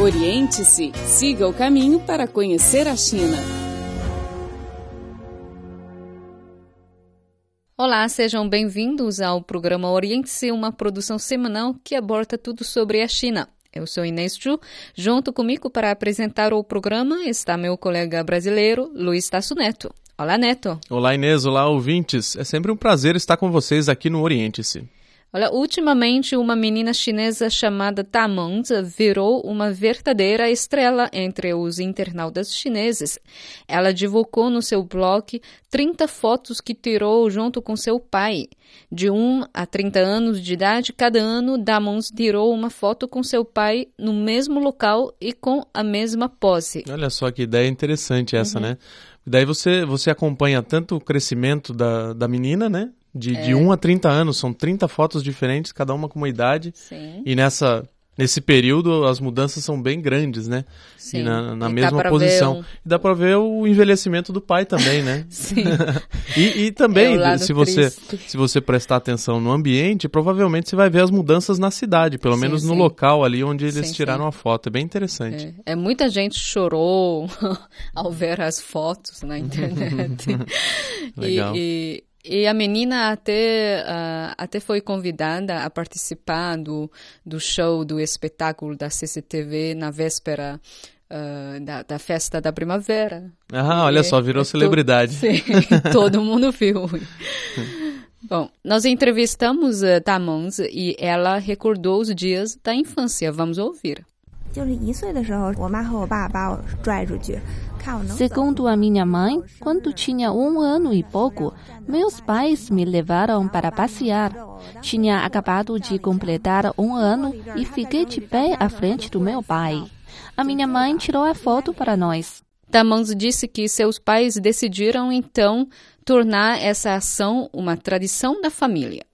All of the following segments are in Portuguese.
Oriente-se, siga o caminho para conhecer a China. Olá, sejam bem-vindos ao programa Oriente-se, uma produção semanal que aborda tudo sobre a China. Eu sou Inês Chu. Junto comigo para apresentar o programa está meu colega brasileiro, Luiz Tasso Neto. Olá, Neto. Olá, Inês. Olá, ouvintes. É sempre um prazer estar com vocês aqui no Oriente-se. Olha, ultimamente uma menina chinesa chamada Tamang virou uma verdadeira estrela entre os internautas chineses. Ela divulgou no seu blog 30 fotos que tirou junto com seu pai. De 1 a 30 anos de idade, cada ano Damon tirou uma foto com seu pai no mesmo local e com a mesma pose. Olha só que ideia interessante essa, uhum. né? Daí você, você acompanha tanto o crescimento da, da menina, né? De, é. de 1 a 30 anos, são 30 fotos diferentes, cada uma com uma idade. Sim. E nessa, nesse período as mudanças são bem grandes, né? Sim. E na, na e mesma posição. Um... E dá para ver o envelhecimento do pai também, né? Sim. e, e também, é se você se você prestar atenção no ambiente, provavelmente você vai ver as mudanças na cidade, pelo sim, menos no local ali onde eles sim, tiraram a foto. É bem interessante. É, é muita gente chorou ao ver as fotos na internet. Legal. E, e a menina até, uh, até foi convidada a participar do, do show, do espetáculo da CCTV na véspera uh, da, da festa da primavera. Ah, olha só, virou é celebridade. To... Sim, todo mundo viu. Bom, nós entrevistamos uh, Tamons e ela recordou os dias da infância. Vamos ouvir. Segundo a minha mãe, quando tinha um ano e pouco, meus pais me levaram para passear. Tinha acabado de completar um ano e fiquei de pé à frente do meu pai. A minha mãe tirou a foto para nós. Tamanzo disse que seus pais decidiram então tornar essa ação uma tradição da família.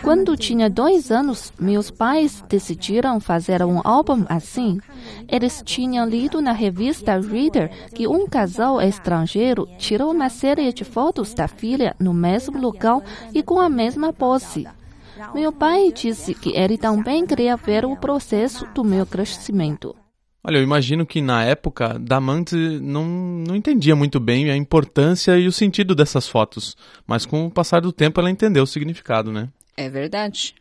Quando tinha dois anos, meus pais decidiram fazer um álbum assim. Eles tinham lido na revista Reader que um casal estrangeiro tirou uma série de fotos da filha no mesmo local e com a mesma pose. Meu pai disse que ele também queria ver o processo do meu crescimento. Olha, eu imagino que na época Damante não, não entendia muito bem a importância e o sentido dessas fotos, mas com o passar do tempo ela entendeu o significado, né? É verdade.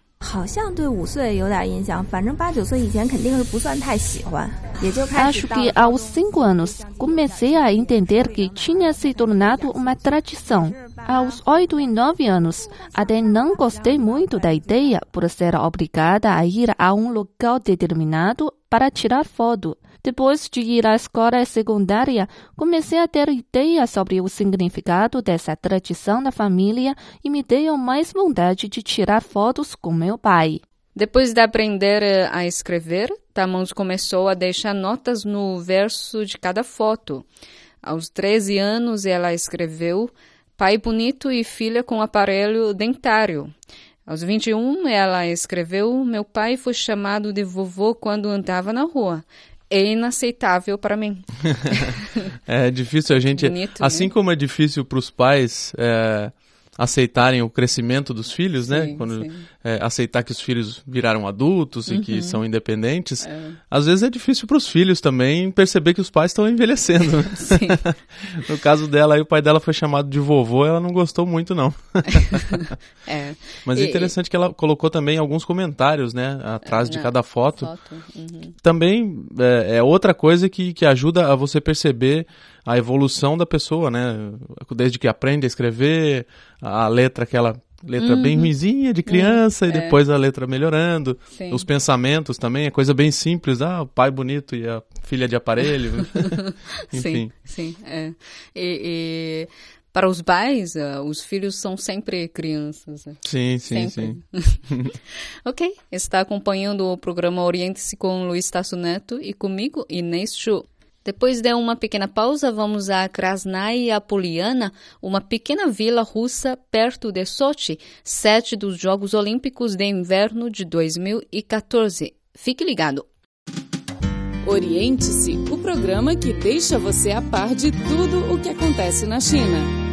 Acho que aos cinco anos comecei a entender que tinha se tornado uma tradição. Aos oito e nove anos, até não gostei muito da ideia por ser obrigada a ir a um local determinado para tirar foto. Depois de ir à escola secundária, comecei a ter ideias sobre o significado dessa tradição da família e me deu mais vontade de tirar fotos com meu pai. Depois de aprender eh, a escrever, Tamons começou a deixar notas no verso de cada foto. Aos 13 anos, ela escreveu Pai bonito e filha com aparelho dentário. Aos 21, ela escreveu: Meu pai foi chamado de vovô quando andava na rua é inaceitável para mim. é difícil a gente, Bonito, assim né? como é difícil para os pais é, aceitarem o crescimento dos filhos, né? sim? Quando é, aceitar que os filhos viraram adultos uhum. e que uhum. são independentes. É. Às vezes é difícil para os filhos também perceber que os pais estão envelhecendo. Né? no caso dela, aí, o pai dela foi chamado de vovô, ela não gostou muito não. é. Mas é interessante que ela colocou também alguns comentários, né, atrás de cada foto. foto. Uhum. Também é, é outra coisa que, que ajuda a você perceber a evolução da pessoa, né? Desde que aprende a escrever, a letra aquela letra uhum. bem ruizinha de criança é, e depois a letra melhorando. Sim. Os pensamentos também, é coisa bem simples. Ah, o pai bonito e a filha de aparelho. Enfim. Sim, sim. É. E, e, para os pais, uh, os filhos são sempre crianças. Né? Sim, sim, sempre. sim. ok, está acompanhando o programa Oriente-se com Luiz Tasso Neto e comigo, Inês Chu. Depois de uma pequena pausa, vamos a Krasnaya Poliana, uma pequena vila russa perto de Sochi, sede dos Jogos Olímpicos de Inverno de 2014. Fique ligado. Oriente-se, o programa que deixa você a par de tudo o que acontece na China.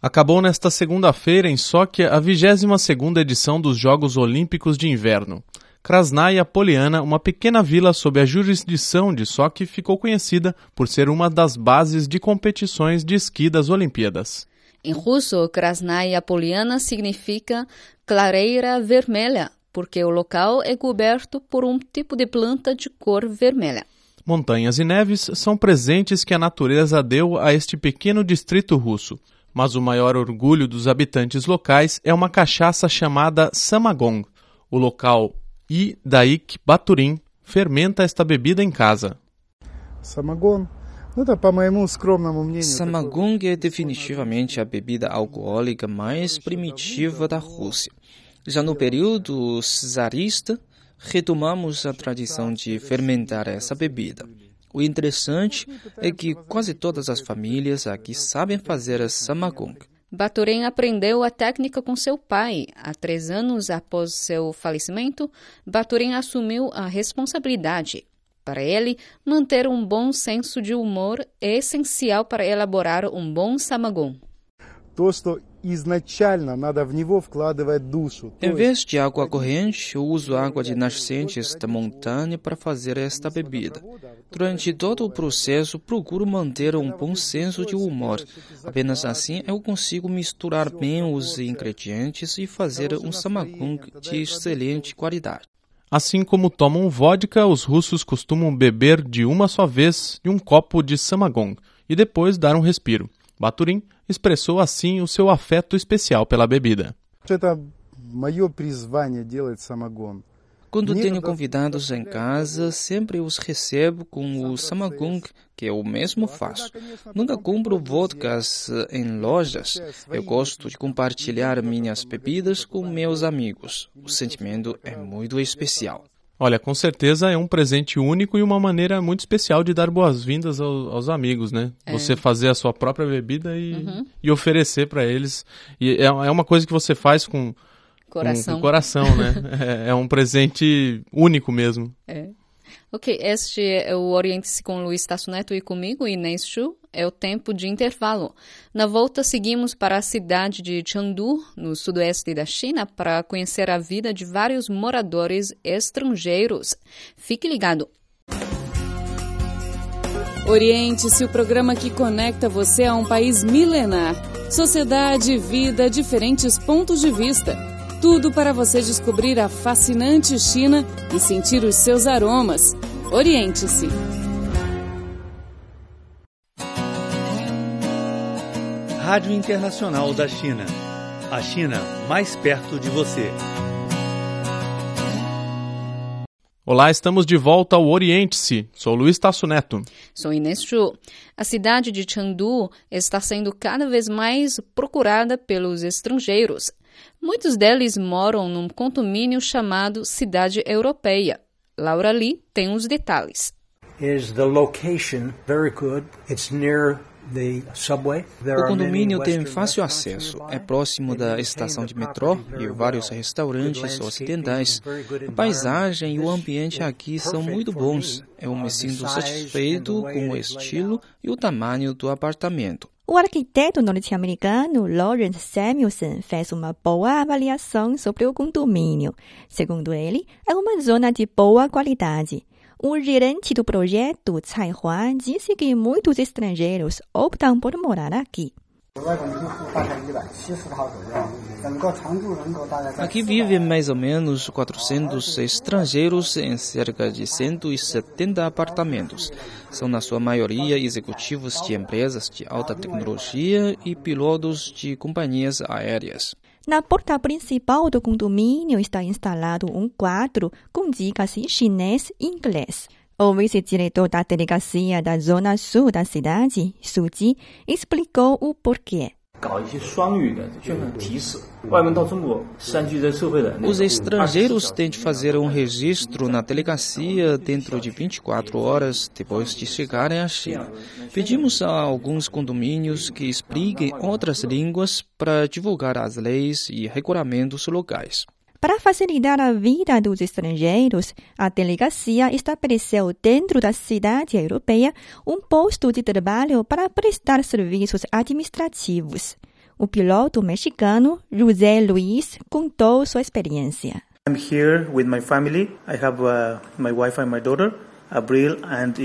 Acabou nesta segunda-feira em Sochi a 22ª edição dos Jogos Olímpicos de Inverno. Krasnaya Poliana, uma pequena vila sob a jurisdição de Sochi, ficou conhecida por ser uma das bases de competições de esqui das Olimpíadas. Em russo, Krasnaya Poliana significa clareira vermelha, porque o local é coberto por um tipo de planta de cor vermelha. Montanhas e neves são presentes que a natureza deu a este pequeno distrito russo mas o maior orgulho dos habitantes locais é uma cachaça chamada Samagong. O local Idaik Baturim fermenta esta bebida em casa. Samagong é definitivamente a bebida alcoólica mais primitiva da Rússia. Já no período czarista, retomamos a tradição de fermentar essa bebida. O interessante é que quase todas as famílias aqui sabem fazer a samagong. Baturen aprendeu a técnica com seu pai. Há três anos após seu falecimento, Baturen assumiu a responsabilidade. Para ele, manter um bom senso de humor é essencial para elaborar um bom Em vez de água corrente, eu uso água de nascentes da montanha para fazer esta bebida. Durante todo o processo, procuro manter um bom senso de humor. Apenas assim eu consigo misturar bem os ingredientes e fazer um samagong de excelente qualidade. Assim como tomam vodka, os russos costumam beber de uma só vez de um copo de samagong e depois dar um respiro. Baturin expressou assim o seu afeto especial pela bebida. Quando tenho convidados em casa, sempre os recebo com o samagong, que eu mesmo faço. Nunca compro vodkas em lojas. Eu gosto de compartilhar minhas bebidas com meus amigos. O sentimento é muito especial. Olha, com certeza é um presente único e uma maneira muito especial de dar boas-vindas aos, aos, amigos, né? É. Você fazer a sua própria bebida e, uhum. e oferecer para eles. E é, é uma coisa que você faz com coração, com, com coração né? é, é, um presente único mesmo. Ok, este é o Oriente-se com Luiz Tasso Neto e comigo, Inês Chu é o tempo de intervalo. Na volta, seguimos para a cidade de Chengdu, no sudoeste da China, para conhecer a vida de vários moradores estrangeiros. Fique ligado! Oriente-se o programa que conecta você a um país milenar. Sociedade, vida, diferentes pontos de vista. Tudo para você descobrir a fascinante China e sentir os seus aromas. Oriente-se! Rádio Internacional da China. A China mais perto de você. Olá, estamos de volta ao Oriente-se. Sou Luiz Tasso Neto. Sou Inês Chu. A cidade de Chengdu está sendo cada vez mais procurada pelos estrangeiros. Muitos deles moram num condomínio chamado Cidade Europeia. Laura Lee tem os detalhes. Is the location very good? It's near o condomínio tem fácil acesso, é próximo da estação de metrô e vários restaurantes ocidentais. A paisagem e o ambiente aqui são muito bons. Eu me sinto satisfeito com o estilo e o tamanho do apartamento. O arquiteto norte-americano Lawrence Samuelson fez uma boa avaliação sobre o condomínio. Segundo ele, é uma zona de boa qualidade. O gerente do projeto, Tsai Hua, disse que muitos estrangeiros optam por morar aqui. Aqui vivem mais ou menos 400 estrangeiros em cerca de 170 apartamentos. São, na sua maioria, executivos de empresas de alta tecnologia e pilotos de companhias aéreas. Na porta principal do condomínio está instalado um quadro com dicas em chinês e inglês. O vice-diretor da delegacia da zona sul da cidade, Su Ji, explicou o porquê. Os estrangeiros têm de fazer um registro na delegacia dentro de 24 horas depois de chegarem à China. Pedimos a alguns condomínios que expliquem outras línguas para divulgar as leis e regulamentos locais. Para facilitar a vida dos estrangeiros, a delegacia estabeleceu dentro da cidade europeia um posto de trabalho para prestar serviços administrativos. O piloto mexicano José Luiz contou sua experiência. I'm here with my family. I have uh, my wife and my daughter.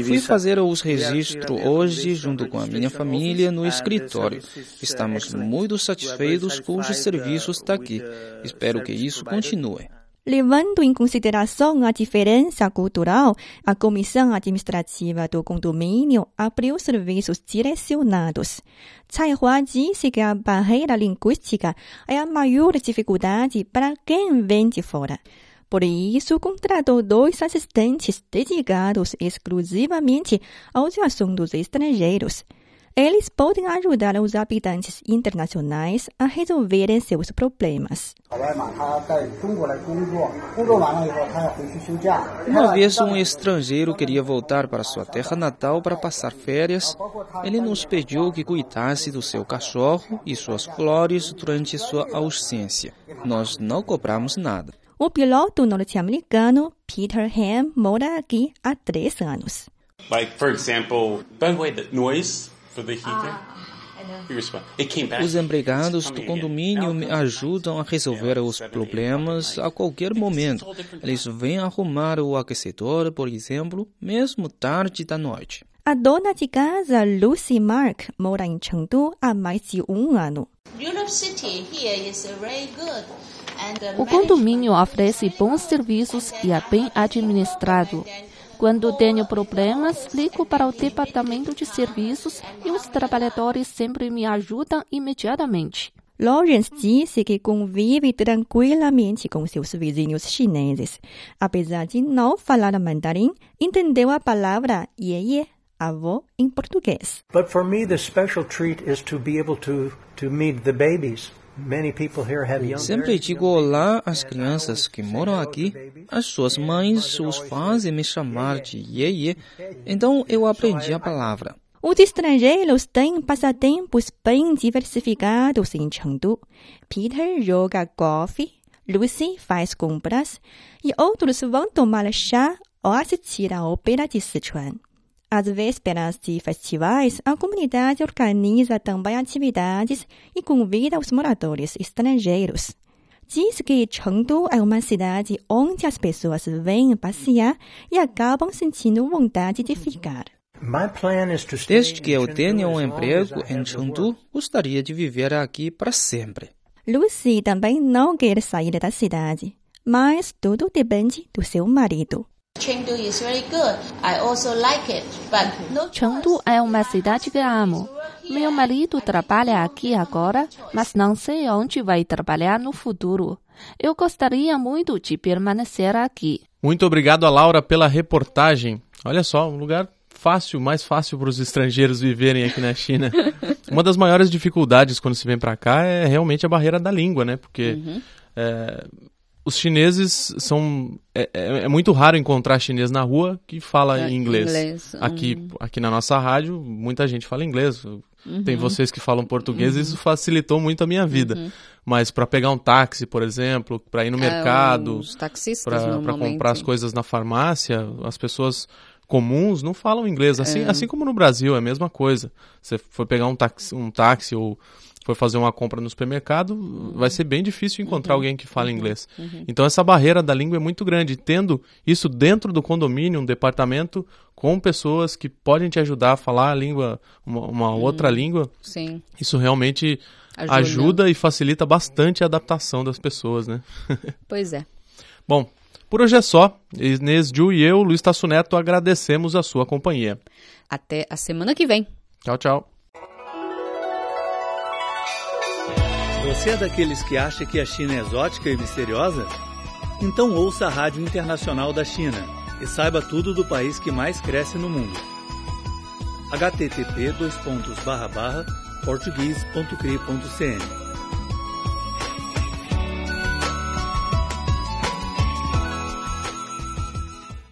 Fui fazer os registros hoje junto com a minha família no escritório. Estamos muito satisfeitos com os serviços daqui. Espero que isso continue. Levando em consideração a diferença cultural, a comissão administrativa do condomínio abriu serviços direcionados. Tsai Hua disse que a barreira linguística é a maior dificuldade para quem vem de fora. Por isso, contratou dois assistentes dedicados exclusivamente aos assuntos estrangeiros. Eles podem ajudar os habitantes internacionais a resolverem seus problemas. Uma vez um estrangeiro queria voltar para sua terra natal para passar férias, ele nos pediu que cuidasse do seu cachorro e suas flores durante sua ausência. Nós não cobramos nada. O piloto norte-americano Peter Ham mora aqui há três anos. Like, for example, by the way, the noise os empregados do condomínio me ajudam a resolver os problemas a qualquer momento. Eles vêm arrumar o aquecedor, por exemplo, mesmo tarde da noite. A dona de casa, Lucy Mark, mora em Chengdu há mais de um ano. O condomínio oferece bons serviços e é bem administrado. Quando tenho problemas, ligo para o departamento de serviços e os trabalhadores sempre me ajudam imediatamente. Lawrence disse que convive tranquilamente com seus vizinhos chineses. Apesar de não falar mandarim, entendeu a palavra ye avô em português. But for me the special treat is to be able to to meet the babies. Sempre digo olá às crianças que moram aqui. As suas mães os fazem me chamar de Ye então eu aprendi a palavra. Os estrangeiros têm passatempos bem diversificados em Chengdu. Peter joga golfe, Lucy faz compras e outros vão tomar chá ou assistir à ópera de Sichuan. Às vésperas de festivais, a comunidade organiza também atividades e convida os moradores estrangeiros. Diz que Chengdu é uma cidade onde as pessoas vêm passear e acabam sentindo vontade de ficar. Desde que eu tenha um emprego em Chengdu, gostaria de viver aqui para sempre. Lucy também não quer sair da cidade, mas tudo depende do seu marido. Chengdu é uma cidade que amo. Meu marido trabalha aqui agora, mas não sei onde vai trabalhar no futuro. Eu gostaria muito de permanecer aqui. Muito obrigado a Laura pela reportagem. Olha só, um lugar fácil, mais fácil para os estrangeiros viverem aqui na China. Uma das maiores dificuldades quando se vem para cá é realmente a barreira da língua, né? Porque uhum. é, os chineses são. É, é, é, muito raro encontrar chinês na rua que fala é, inglês. inglês. Aqui, hum. aqui na nossa rádio, muita gente fala inglês. Uhum. Tem vocês que falam português, uhum. isso facilitou muito a minha vida. Uhum. Mas para pegar um táxi, por exemplo, para ir no é, mercado, para comprar as coisas na farmácia, as pessoas comuns não falam inglês. Assim, é. assim como no Brasil, é a mesma coisa. Você foi pegar um táxi, um táxi ou for fazer uma compra no supermercado, uhum. vai ser bem difícil encontrar uhum. alguém que fala uhum. inglês. Uhum. Então essa barreira da língua é muito grande. Tendo isso dentro do condomínio, um departamento com pessoas que podem te ajudar a falar a língua, uma, uma uhum. outra língua, Sim. isso realmente ajuda. ajuda e facilita bastante a adaptação das pessoas, né? pois é. Bom, por hoje é só. Inês Ju e eu, Luiz Tasso Neto, agradecemos a sua companhia. Até a semana que vem. Tchau, tchau. Você é daqueles que acha que a China é exótica e misteriosa? Então ouça a Rádio Internacional da China e saiba tudo do país que mais cresce no mundo. http português.cri.cn